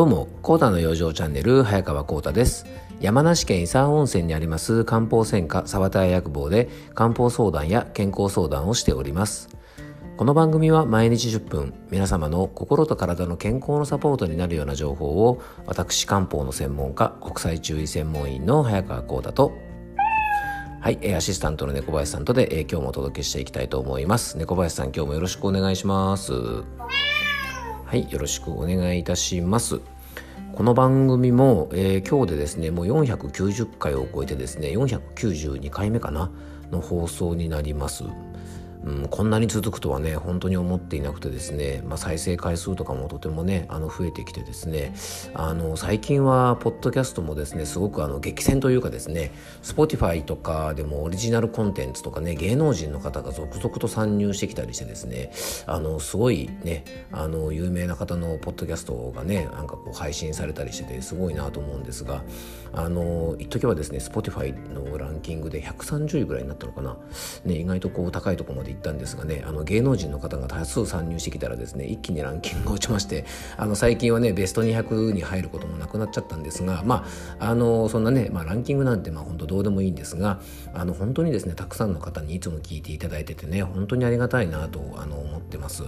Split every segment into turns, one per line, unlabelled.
どうも、コータの養生チャンネル、早川コータです。山梨県伊佐温泉にあります漢方専科沢田屋薬房で漢方相談や健康相談をしております。この番組は毎日10分、皆様の心と体の健康のサポートになるような情報を、私漢方の専門家、国際中医専門員の早川コータと、はい、アシスタントの猫林さんとで、今日もお届けしていきたいと思います。猫林さん、今日もよろしくお願いします。はい、よろしくお願いいたします。この番組も、えー、今日でですねもう490回を超えてですね492回目かなの放送になりますうん、こんなに続くとはね本当に思っていなくてですね、まあ、再生回数とかもとてもねあの増えてきてですねあの最近はポッドキャストもですねすごくあの激戦というかですね Spotify とかでもオリジナルコンテンツとかね芸能人の方が続々と参入してきたりしてですねあのすごいねあの有名な方のポッドキャストがねなんかこう配信されたりしててすごいなと思うんですがあの一時はですね Spotify のランキングで130位ぐらいになったのかな、ね、意外とこう高いところまでって言ったんですがねあの芸能人の方が多数参入してきたらですね一気にランキングが落ちましてあの最近はねベスト200に入ることもなくなっちゃったんですがまああのそんなね、まあ、ランキングなんてまあ本当どうでもいいんですがあの本当にですねたくさんの方にいつも聞いていただいててね本当にありがたいなとあの思ってます。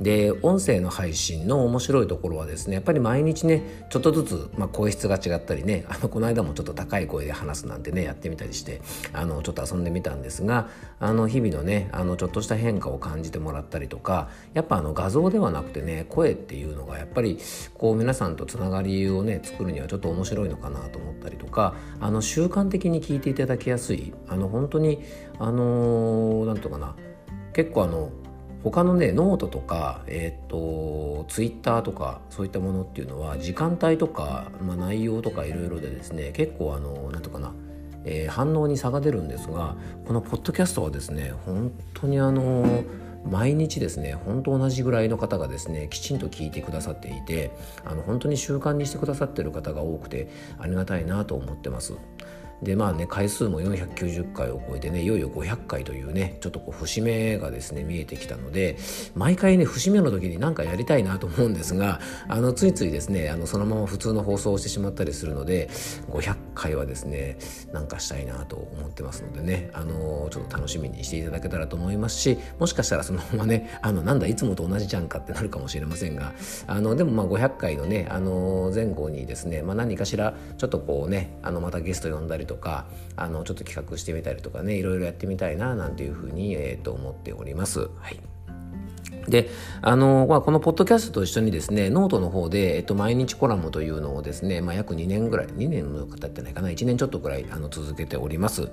で音声の配信の面白いところはですねやっぱり毎日ねちょっとずつ、まあ、声質が違ったりね あのこの間もちょっと高い声で話すなんてねやってみたりしてあのちょっと遊んでみたんですがあの日々のねあのちょっとした変化を感じてもらったりとかやっぱあの画像ではなくてね声っていうのがやっぱりこう皆さんとつながりをね作るにはちょっと面白いのかなと思ったりとかあの習慣的に聞いていただきやすいあの本当にあの何、ー、とかな結構あの他のねノートとか、えーと、ツイッターとかそういったものっていうのは時間帯とか、まあ、内容とかいろいろでですね結構あのなんとかな、えー、反応に差が出るんですがこのポッドキャストはですね本当にあの毎日ですね本当同じぐらいの方がですねきちんと聞いてくださっていてあの本当に習慣にしてくださってる方が多くてありがたいなと思ってます。でまあね回数も490回を超えてねいよいよ500回というねちょっとこう節目がですね見えてきたので毎回ね節目の時に何かやりたいなと思うんですがあのついついですねあのそのまま普通の放送をしてしまったりするので500回はですねなんかしたいなと思ってますのでねあのちょっと楽しみにしていただけたらと思いますしもしかしたらそのままねあのなんだいつもと同じじゃんかってなるかもしれませんがあのでもまあ500回のねあの前後にですね、まあ、何かしらちょっとこうねあのまたゲスト呼んだりとかあのちょっと企画してみたりとかねいろいろやってみたいななんていうふうに、えー、と思っております。はいで、あの、まあ、このポッドキャストと一緒にですね、ノートの方で、えっと、毎日コラムというのをですね、まあ、約2年ぐらい、2年も経ってないかな、1年ちょっとぐらい、あの、続けております。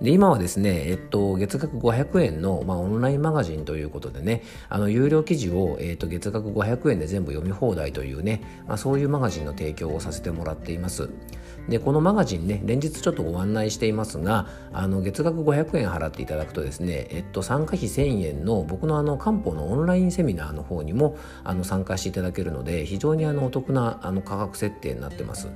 で、今はですね、えっと、月額500円の、まあ、オンラインマガジンということでね、あの、有料記事を、えっと、月額500円で全部読み放題というね、まあ、そういうマガジンの提供をさせてもらっています。でこのマガジンね連日ちょっとご案内していますがあの月額500円払っていただくとですね、えっと、参加費1000円の僕のあの漢方のオンラインセミナーの方にもあの参加していただけるので非常にあのお得なあの価格設定になってます。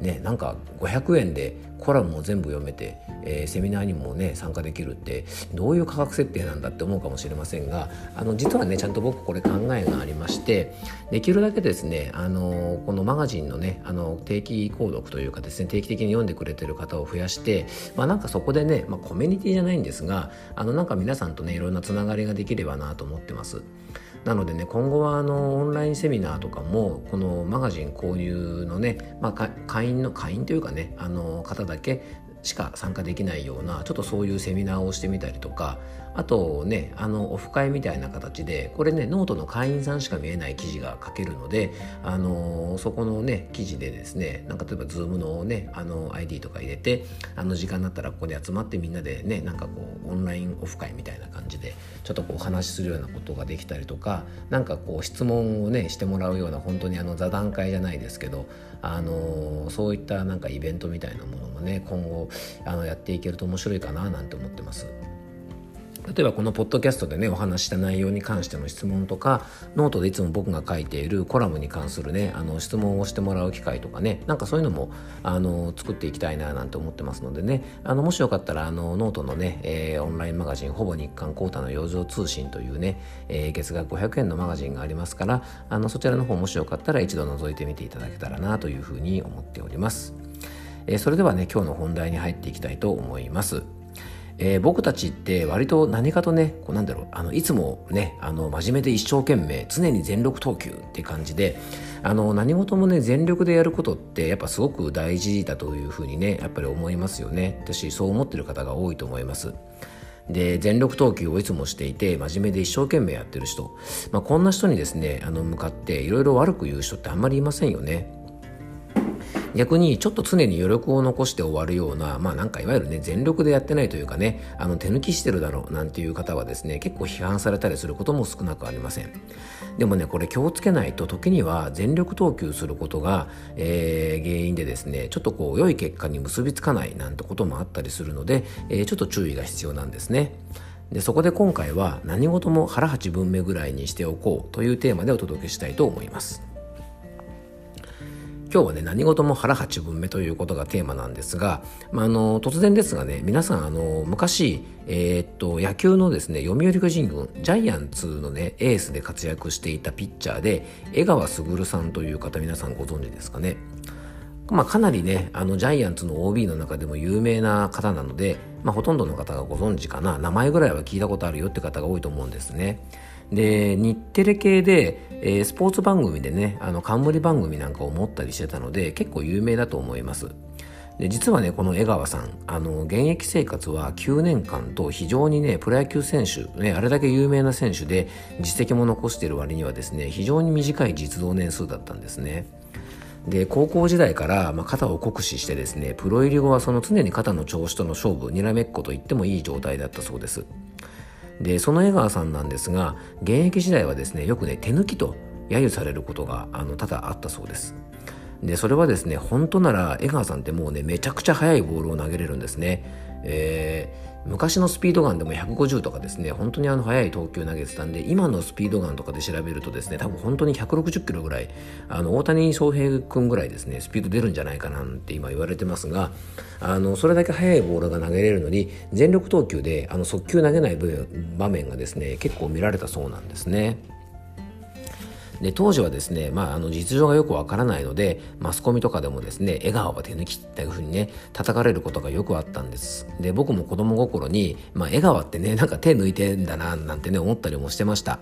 ね、なんか500円でコラムも全部読めて、えー、セミナーにもね参加できるってどういう価格設定なんだって思うかもしれませんがあの実はねちゃんと僕これ考えがありましてできるだけですねあのこのマガジンのねあの定期購読というかですね定期的に読んでくれてる方を増やしてまあなんかそこでね、まあ、コミュニティじゃないんですがあのなんか皆さんとねいろんなつながりができればなと思ってます。なのでね今後はあのオンラインセミナーとかもこのマガジン購入のね、まあ、会員の会員というかねあの方だけしか参加できないようなちょっとそういうセミナーをしてみたりとかあとねあのオフ会みたいな形でこれねノートの会員さんしか見えない記事が書けるのであのそこのね記事でですねなんか例えば Zoom のねあの ID とか入れてあの時間になったらここで集まってみんなでねなんかこうオンラインオフ会みたいな感じでちょっとこうお話しするようなことができたりとかなんかこう質問をねしてもらうような本当にあの座談会じゃないですけどあのそういったなんかイベントみたいなものもね今後あのやっていけると面白いかななんて思ってます。例えばこのポッドキャストでねお話した内容に関しての質問とかノートでいつも僕が書いているコラムに関するねあの質問をしてもらう機会とかねなんかそういうのもあの作っていきたいななんて思ってますのでね。あのもしよかったらあのノートのね、えー、オンラインマガジンほぼ日刊コータの養生通信というね、えー、月額500円のマガジンがありますからあのそちらの方もしよかったら一度覗いてみていただけたらなというふうに思っております、えー、それではね今日の本題に入っていきたいと思います。えー、僕たちって割と何かとねこうなんだろうあのいつもねあの真面目で一生懸命常に全力投球って感じであの何事もね全力でやることってやっぱすごく大事だというふうにねやっぱり思いますよね。私そう思ってる方が多いと思います。で全力投球をいつもしていて真面目で一生懸命やってる人、まあ、こんな人にですねあの向かっていろいろ悪く言う人ってあんまりいませんよね。逆にちょっと常に余力を残して終わるようなまあなんかいわゆるね全力でやってないというかねあの手抜きしてるだろうなんていう方はですね結構批判されたりすることも少なくありません。でもねこれ気をつけないと時には全力投球することが、えー、原因でですねちょっとこう良い結果に結びつかないなんてこともあったりするので、えー、ちょっと注意が必要なんですね。でそこで今回は何事も腹八分目ぐらいにしておこうというテーマでお届けしたいと思います。今日はね何事も腹八分目ということがテーマなんですが、まあ、あの突然ですがね皆さんあの昔、えー、っと野球のですね読売巨人軍ジャイアンツのねエースで活躍していたピッチャーで江川卓さんという方皆さんご存知ですかね。まあ、かなりねあのジャイアンツの OB の中でも有名な方なので、まあ、ほとんどの方がご存知かな名前ぐらいは聞いたことあるよって方が多いと思うんですね。で日テレ系で、えー、スポーツ番組でねあの冠番組なんかを持ったりしてたので結構有名だと思います。で実はねこの江川さんあの現役生活は9年間と非常にねプロ野球選手、ね、あれだけ有名な選手で実績も残している割にはですね非常に短い実動年数だったんですね。で高校時代から、まあ、肩を酷使してですねプロ入り後はその常に肩の調子との勝負にらめっこと言ってもいい状態だったそうです。でその江川さんなんですが現役時代はですねよくね手抜きと揶揄されることがあの多々あったそうです。でそれはですね本当なら江川さんってもうねめちゃくちゃ速いボールを投げれるんですね、えー、昔のスピードガンでも150とかですね本当にあの速い投球投げてたんで今のスピードガンとかで調べるとですね多分本当に160キロぐらいあの大谷翔平君ぐらいですねスピード出るんじゃないかなって今言われてますがあのそれだけ速いボールが投げれるのに全力投球であの速球投げない場面がですね結構見られたそうなんですね。で当時はですね、まあ、あの実情がよくわからないのでマスコミとかでもですね笑顔は手抜きっていうふうにね叩かれることがよくあったんです。で僕も子供心に、まあ、笑顔ってねなんか手抜いてんだななんてね思ったりもしてました。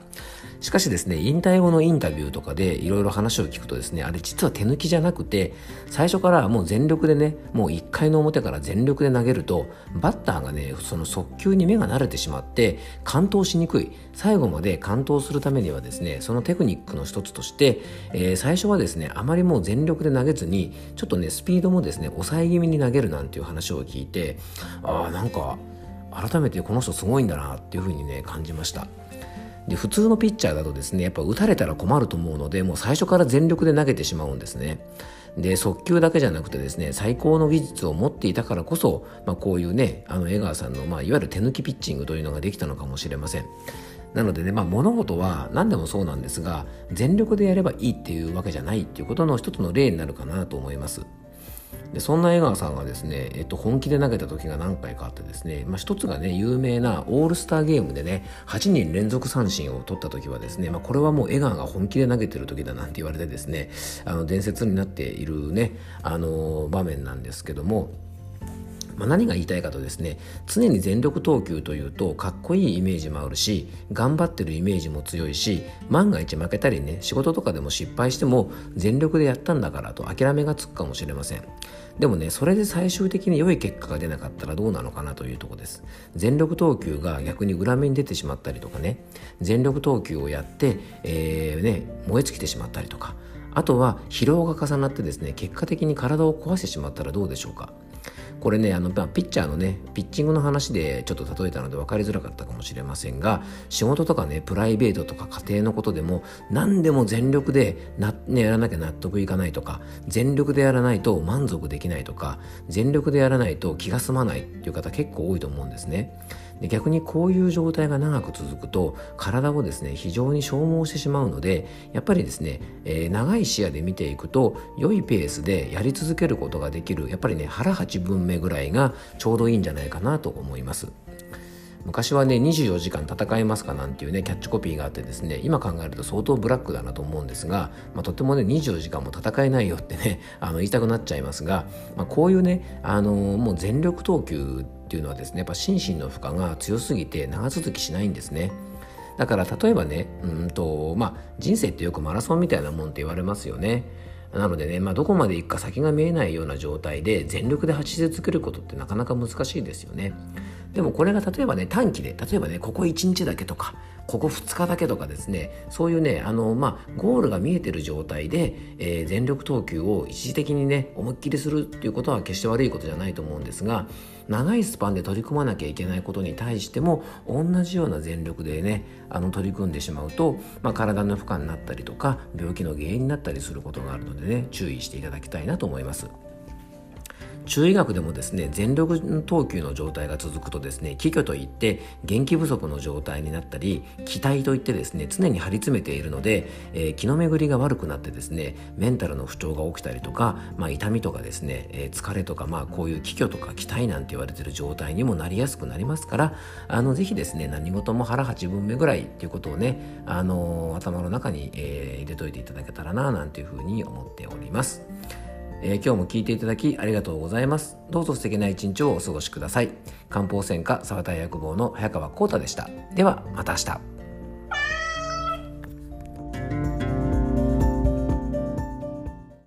しかしですね、引退後のインタビューとかでいろいろ話を聞くとですね、あれ実は手抜きじゃなくて、最初からもう全力でね、もう1回の表から全力で投げると、バッターがね、その速球に目が慣れてしまって、完投しにくい。最後まで完投するためにはですね、そのテクニックの一つとして、えー、最初はですね、あまりもう全力で投げずに、ちょっとね、スピードもですね、抑え気味に投げるなんていう話を聞いて、ああ、なんか、改めてこの人すごいんだなっていうふうにね、感じました。で普通のピッチャーだとですねやっぱ打たれたら困ると思うのでもう最初から全力で投げてしまうんですね。で速球だけじゃなくてですね最高の技術を持っていたからこそ、まあ、こういうねあの江川さんの、まあ、いわゆる手抜きピッチングというのができたのかもしれません。なのでね、まあ、物事は何でもそうなんですが全力でやればいいっていうわけじゃないっていうことの一つの例になるかなと思います。でそんな江川さんがですね、えっと、本気で投げた時が何回かあってですね、まあ、一つがね有名なオールスターゲームでね8人連続三振を取った時はですね、まあ、これはもう江川が本気で投げてる時だなんて言われてですねあの伝説になっているねあの場面なんですけどもまあ、何が言いたいかとですね常に全力投球というとかっこいいイメージもあるし頑張ってるイメージも強いし万が一負けたりね仕事とかでも失敗しても全力でやったんだからと諦めがつくかもしれません。でもねそれで最終的に良い結果が出なかったらどうなのかなというとこです。全力投球が逆に裏目に出てしまったりとかね全力投球をやって、えーね、燃え尽きてしまったりとかあとは疲労が重なってですね結果的に体を壊してしまったらどうでしょうか。これねあのまあピッチャーのねピッチングの話でちょっと例えたので分かりづらかったかもしれませんが仕事とかねプライベートとか家庭のことでも何でも全力でな、ね、やらなきゃ納得いかないとか全力でやらないと満足できないとか全力でやらないと気が済まないっていう方結構多いと思うんですね。で逆にこういう状態が長く続くと体をですね非常に消耗してしまうのでやっぱりですね、えー、長い視野で見ていくと良いペースでやり続けることができるやっぱりね腹8分目ぐらいがちょうどいいんじゃないかなと思います。昔はね24時間戦えますかなんていうねキャッチコピーがあってですね今考えると相当ブラックだなと思うんですが、まあ、とてもね24時間も戦えないよってねあの言いたくなっちゃいますが、まあ、こういうねあのもう全力投球っていうのはですねやっぱ心身の負荷が強すぎて長続きしないんですね。だから例えばねうんとまあ人生ってよくマラソンみたいなもんって言われますよね。なのでね、まあ、どこまで行くか先が見えないような状態で全力で走り続けることってなかなか難しいですよね。でもこれが例えばね短期で例えばねここ1日だけとかここ2日だけとかですねそういうねあのまあゴールが見えてる状態で、えー、全力投球を一時的にね思いっきりするっていうことは決して悪いことじゃないと思うんですが長いスパンで取り組まなきゃいけないことに対しても同じような全力でねあの取り組んでしまうと、まあ、体の負荷になったりとか病気の原因になったりすることがあるのでね注意していただきたいなと思います。中医学でもですね全力投球の状態が続くとですね気虚といって元気不足の状態になったり気体といってですね常に張り詰めているので、えー、気の巡りが悪くなってですねメンタルの不調が起きたりとか、まあ、痛みとかですね、えー、疲れとか、まあ、こういう気虚とか気体なんて言われてる状態にもなりやすくなりますからあのぜひですね何事も腹8分目ぐらいっていうことをね、あのー、頭の中に、えー、入れといていただけたらななんていうふうに思っております。えー、今日も聞いていただきありがとうございます。どうぞ素敵な一日をお過ごしください。漢方専科沢田薬房の早川幸太でした。ではまた明日。